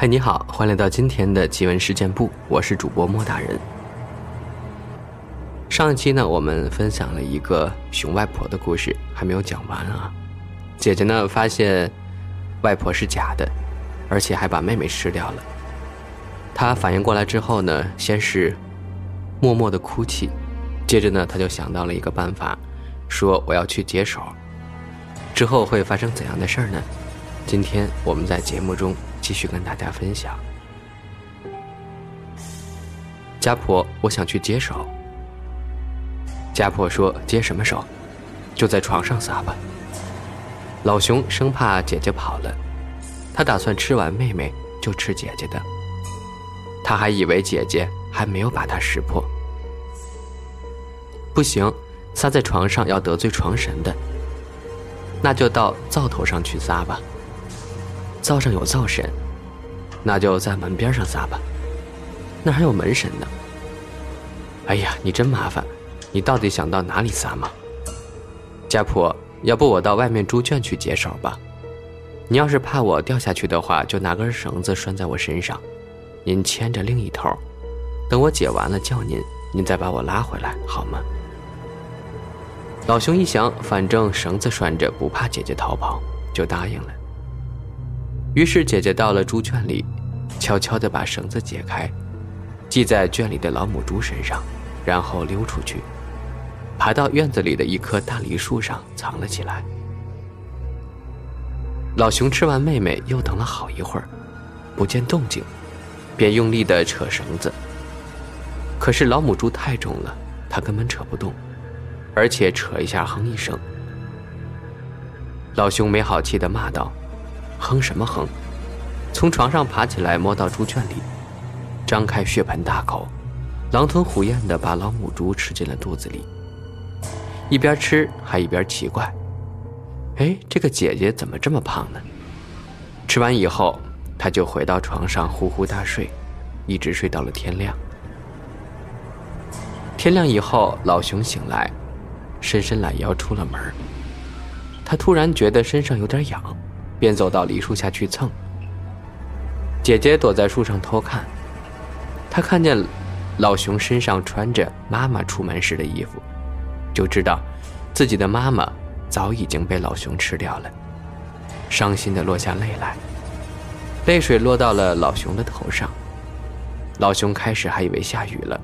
嗨，你好，欢迎来到今天的奇闻事件部，我是主播莫大人。上一期呢，我们分享了一个熊外婆的故事，还没有讲完啊。姐姐呢，发现外婆是假的，而且还把妹妹吃掉了。她反应过来之后呢，先是默默的哭泣，接着呢，她就想到了一个办法，说我要去解手。之后会发生怎样的事儿呢？今天我们在节目中继续跟大家分享。家婆，我想去接手。家婆说：“接什么手？就在床上撒吧。”老熊生怕姐姐跑了，他打算吃完妹妹就吃姐姐的。他还以为姐姐还没有把他识破。不行，撒在床上要得罪床神的。那就到灶头上去撒吧。灶上有灶神，那就在门边上撒吧，那还有门神呢。哎呀，你真麻烦，你到底想到哪里撒吗？家婆，要不我到外面猪圈去解手吧？你要是怕我掉下去的话，就拿根绳子拴在我身上，您牵着另一头，等我解完了叫您，您再把我拉回来，好吗？老熊一想，反正绳子拴着，不怕姐姐逃跑，就答应了。于是姐姐到了猪圈里，悄悄地把绳子解开，系在圈里的老母猪身上，然后溜出去，爬到院子里的一棵大梨树上藏了起来。老熊吃完妹妹，又等了好一会儿，不见动静，便用力地扯绳子。可是老母猪太重了，它根本扯不动，而且扯一下哼一声。老熊没好气地骂道。哼什么哼？从床上爬起来，摸到猪圈里，张开血盆大口，狼吞虎咽地把老母猪吃进了肚子里。一边吃还一边奇怪：“哎，这个姐姐怎么这么胖呢？”吃完以后，他就回到床上呼呼大睡，一直睡到了天亮。天亮以后，老熊醒来，伸伸懒腰出了门。他突然觉得身上有点痒。便走到梨树下去蹭。姐姐躲在树上偷看，她看见老熊身上穿着妈妈出门时的衣服，就知道自己的妈妈早已经被老熊吃掉了，伤心的落下泪来。泪水落到了老熊的头上，老熊开始还以为下雨了，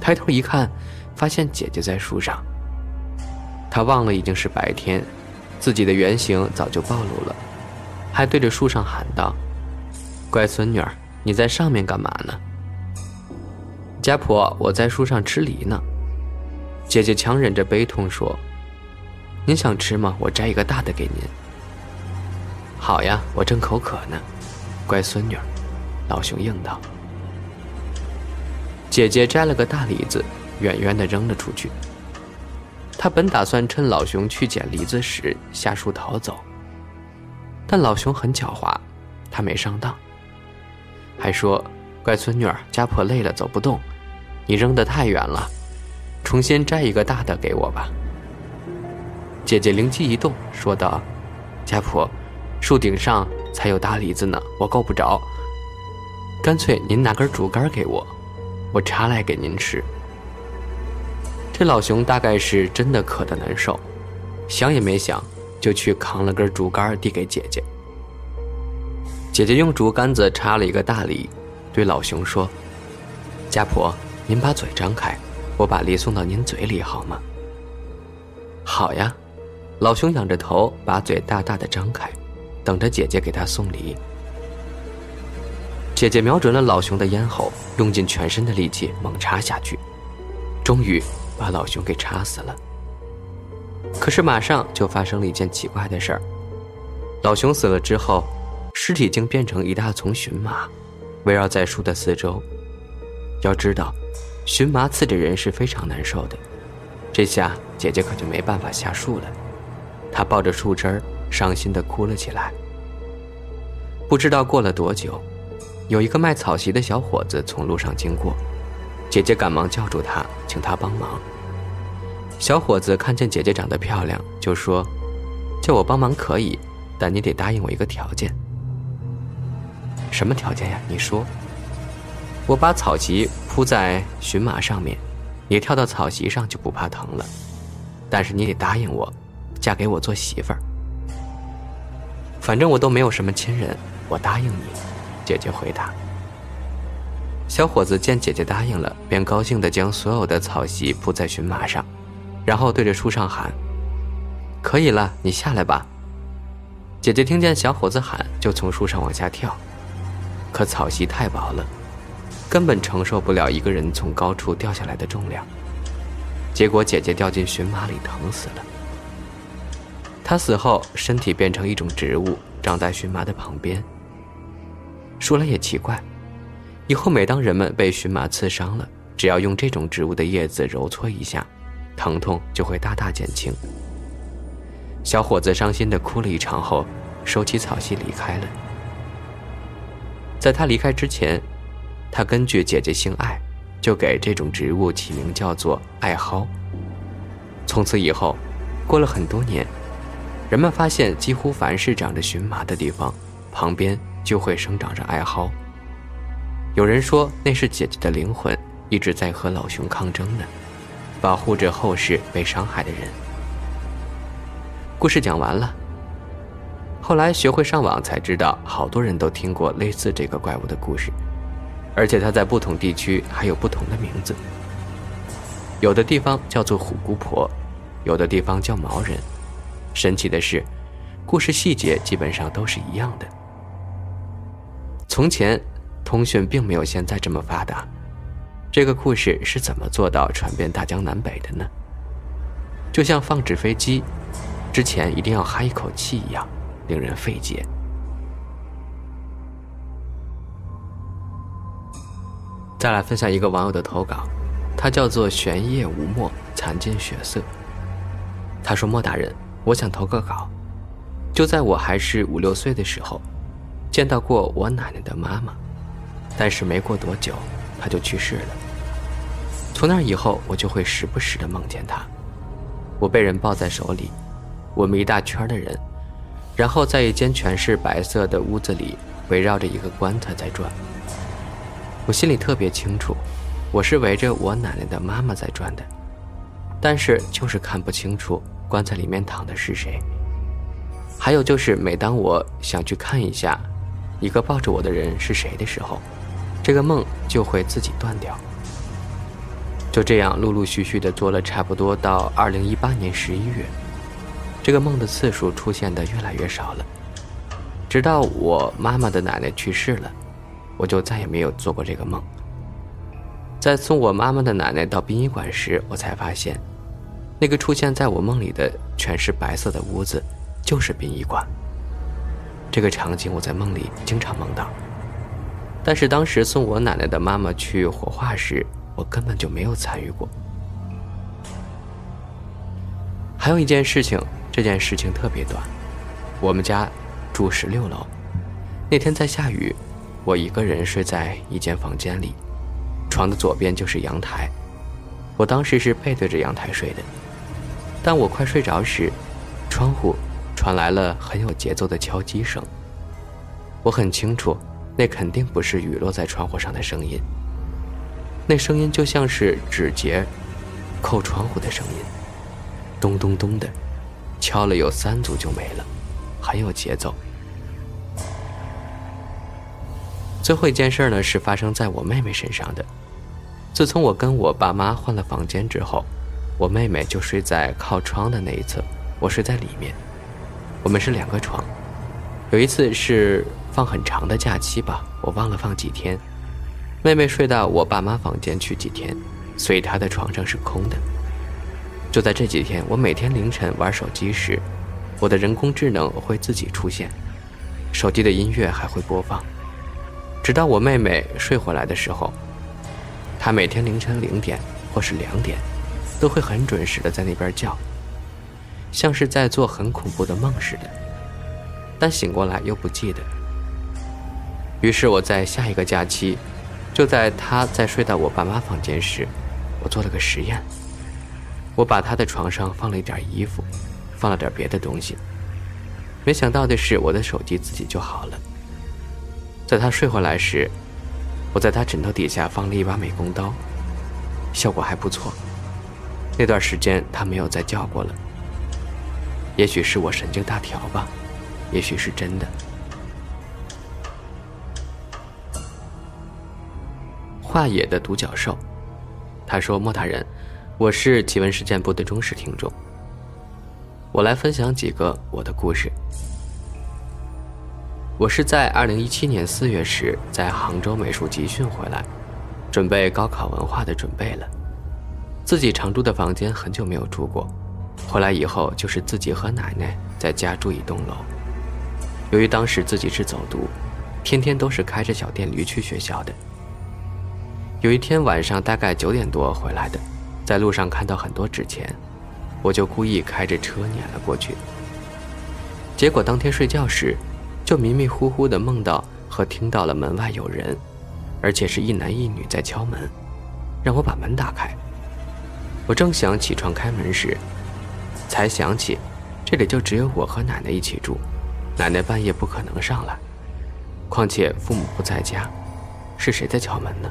抬头一看，发现姐姐在树上。他忘了已经是白天，自己的原形早就暴露了。还对着树上喊道：“乖孙女儿，你在上面干嘛呢？”家婆，我在树上吃梨呢。姐姐强忍着悲痛说：“您想吃吗？我摘一个大的给您。”好呀，我正口渴呢。乖孙女儿，老熊应道。姐姐摘了个大梨子，远远的扔了出去。他本打算趁老熊去捡梨子时下树逃走。但老熊很狡猾，他没上当，还说：“乖孙女儿，家婆累了走不动，你扔得太远了，重新摘一个大的给我吧。”姐姐灵机一动，说道：“家婆，树顶上才有大梨子呢，我够不着，干脆您拿根竹竿给我，我插来给您吃。”这老熊大概是真的渴得难受，想也没想。就去扛了根竹竿递给姐姐。姐姐用竹竿子插了一个大梨，对老熊说：“家婆，您把嘴张开，我把梨送到您嘴里好吗？”“好呀。”老熊仰着头，把嘴大大的张开，等着姐姐给他送梨。姐姐瞄准了老熊的咽喉，用尽全身的力气猛插下去，终于把老熊给插死了。可是马上就发生了一件奇怪的事儿，老熊死了之后，尸体竟变成一大丛荨麻，围绕在树的四周。要知道，荨麻刺着人是非常难受的。这下姐姐可就没办法下树了，她抱着树枝儿，伤心地哭了起来。不知道过了多久，有一个卖草席的小伙子从路上经过，姐姐赶忙叫住他，请他帮忙。小伙子看见姐姐长得漂亮，就说：“叫我帮忙可以，但你得答应我一个条件。”什么条件呀？你说。我把草席铺在荨麻上面，你跳到草席上就不怕疼了。但是你得答应我，嫁给我做媳妇儿。反正我都没有什么亲人，我答应你。姐姐回答。小伙子见姐姐答应了，便高兴地将所有的草席铺在荨麻上，然后对着树上喊：“可以了，你下来吧。”姐姐听见小伙子喊，就从树上往下跳，可草席太薄了。根本承受不了一个人从高处掉下来的重量，结果姐姐掉进荨麻里，疼死了。她死后，身体变成一种植物，长在荨麻的旁边。说来也奇怪，以后每当人们被荨麻刺伤了，只要用这种植物的叶子揉搓一下，疼痛就会大大减轻。小伙子伤心的哭了一场后，收起草席离开了。在他离开之前。他根据姐姐姓艾，就给这种植物起名叫做艾蒿。从此以后，过了很多年，人们发现几乎凡是长着荨麻的地方，旁边就会生长着艾蒿。有人说那是姐姐的灵魂一直在和老熊抗争呢，保护着后世被伤害的人。故事讲完了。后来学会上网才知道，好多人都听过类似这个怪物的故事。而且它在不同地区还有不同的名字，有的地方叫做虎姑婆，有的地方叫毛人。神奇的是，故事细节基本上都是一样的。从前，通讯并没有现在这么发达，这个故事是怎么做到传遍大江南北的呢？就像放纸飞机之前一定要哈一口气一样，令人费解。再来分享一个网友的投稿，他叫做玄夜无墨，残尽血色。他说：“莫大人，我想投个稿。就在我还是五六岁的时候，见到过我奶奶的妈妈，但是没过多久，他就去世了。从那以后，我就会时不时的梦见他。我被人抱在手里，我们一大圈的人，然后在一间全是白色的屋子里，围绕着一个棺材在转。”我心里特别清楚，我是围着我奶奶的妈妈在转的，但是就是看不清楚棺材里面躺的是谁。还有就是，每当我想去看一下一个抱着我的人是谁的时候，这个梦就会自己断掉。就这样陆陆续续的做了差不多到二零一八年十一月，这个梦的次数出现的越来越少了，直到我妈妈的奶奶去世了。我就再也没有做过这个梦。在送我妈妈的奶奶到殡仪馆时，我才发现，那个出现在我梦里的全是白色的屋子，就是殡仪馆。这个场景我在梦里经常梦到，但是当时送我奶奶的妈妈去火化时，我根本就没有参与过。还有一件事情，这件事情特别短，我们家住十六楼，那天在下雨。我一个人睡在一间房间里，床的左边就是阳台。我当时是背对着阳台睡的，但我快睡着时，窗户传来了很有节奏的敲击声。我很清楚，那肯定不是雨落在窗户上的声音。那声音就像是指节扣窗户的声音，咚咚咚的，敲了有三组就没了，很有节奏。最后一件事呢，是发生在我妹妹身上的。自从我跟我爸妈换了房间之后，我妹妹就睡在靠窗的那一侧，我睡在里面。我们是两个床。有一次是放很长的假期吧，我忘了放几天。妹妹睡到我爸妈房间去几天，所以她的床上是空的。就在这几天，我每天凌晨玩手机时，我的人工智能会自己出现，手机的音乐还会播放。直到我妹妹睡回来的时候，她每天凌晨零点或是两点，都会很准时的在那边叫，像是在做很恐怖的梦似的，但醒过来又不记得。于是我在下一个假期，就在他在睡到我爸妈房间时，我做了个实验，我把他的床上放了一点衣服，放了点别的东西，没想到的是我的手机自己就好了。在他睡回来时，我在他枕头底下放了一把美工刀，效果还不错。那段时间他没有再叫过了。也许是我神经大条吧，也许是真的。化野的独角兽，他说：“莫大人，我是奇闻事件部的忠实听众。我来分享几个我的故事。我是在二零一七年四月时在杭州美术集训回来，准备高考文化的准备了。自己常住的房间很久没有住过，回来以后就是自己和奶奶在家住一栋楼。由于当时自己是走读，天天都是开着小电驴去学校的。”有一天晚上，大概九点多回来的，在路上看到很多纸钱，我就故意开着车撵了过去。结果当天睡觉时，就迷迷糊糊的梦到和听到了门外有人，而且是一男一女在敲门，让我把门打开。我正想起床开门时，才想起这里就只有我和奶奶一起住，奶奶半夜不可能上来，况且父母不在家，是谁在敲门呢？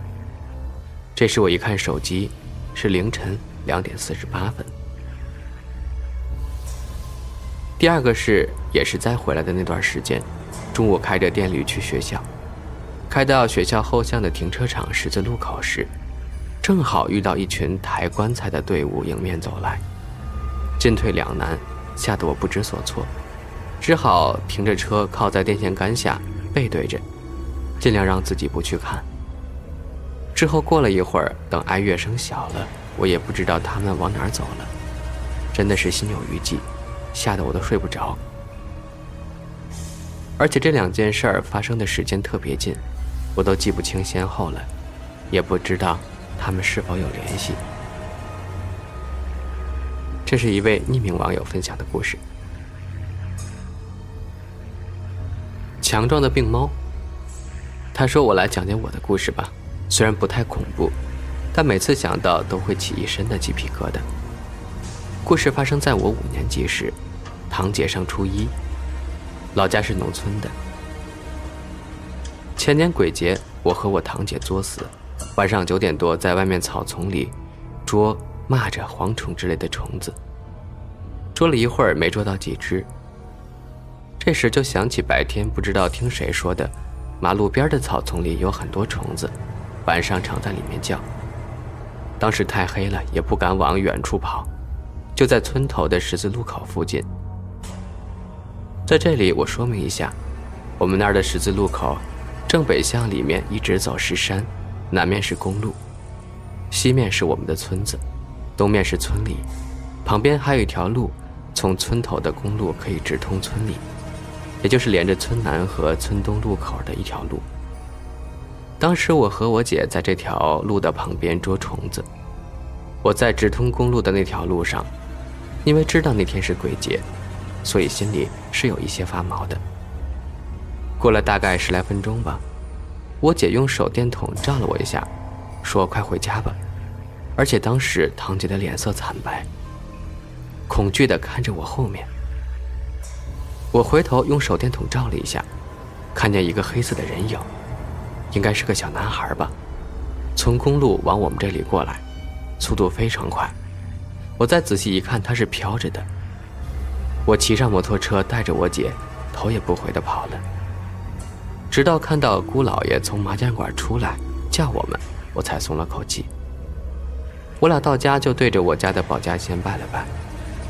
这时我一看手机，是凌晨两点四十八分。第二个是，也是在回来的那段时间，中午开着电驴去学校，开到学校后巷的停车场十字路口时，正好遇到一群抬棺材的队伍迎面走来，进退两难，吓得我不知所措，只好停着车靠在电线杆下，背对着，尽量让自己不去看。之后过了一会儿，等哀乐声小了，我也不知道他们往哪儿走了，真的是心有余悸，吓得我都睡不着。而且这两件事儿发生的时间特别近，我都记不清先后了，也不知道他们是否有联系。这是一位匿名网友分享的故事。强壮的病猫，他说：“我来讲讲我的故事吧。”虽然不太恐怖，但每次想到都会起一身的鸡皮疙瘩。故事发生在我五年级时，堂姐上初一，老家是农村的。前年鬼节，我和我堂姐作死，晚上九点多在外面草丛里捉蚂蚱、蝗虫之类的虫子，捉了一会儿没捉到几只。这时就想起白天不知道听谁说的，马路边的草丛里有很多虫子。晚上常在里面叫。当时太黑了，也不敢往远处跑，就在村头的十字路口附近。在这里，我说明一下，我们那儿的十字路口，正北向里面一直走是山，南面是公路，西面是我们的村子，东面是村里，旁边还有一条路，从村头的公路可以直通村里，也就是连着村南和村东路口的一条路。当时我和我姐在这条路的旁边捉虫子，我在直通公路的那条路上，因为知道那天是鬼节，所以心里是有一些发毛的。过了大概十来分钟吧，我姐用手电筒照了我一下，说：“快回家吧。”而且当时堂姐的脸色惨白，恐惧地看着我后面。我回头用手电筒照了一下，看见一个黑色的人影。应该是个小男孩吧，从公路往我们这里过来，速度非常快。我再仔细一看，他是飘着的。我骑上摩托车，带着我姐，头也不回地跑了。直到看到姑老爷从麻将馆出来叫我们，我才松了口气。我俩到家就对着我家的保家仙拜了拜，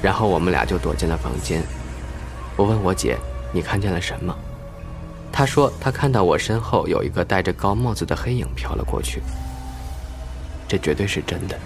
然后我们俩就躲进了房间。我问我姐：“你看见了什么？”他说：“他看到我身后有一个戴着高帽子的黑影飘了过去，这绝对是真的。”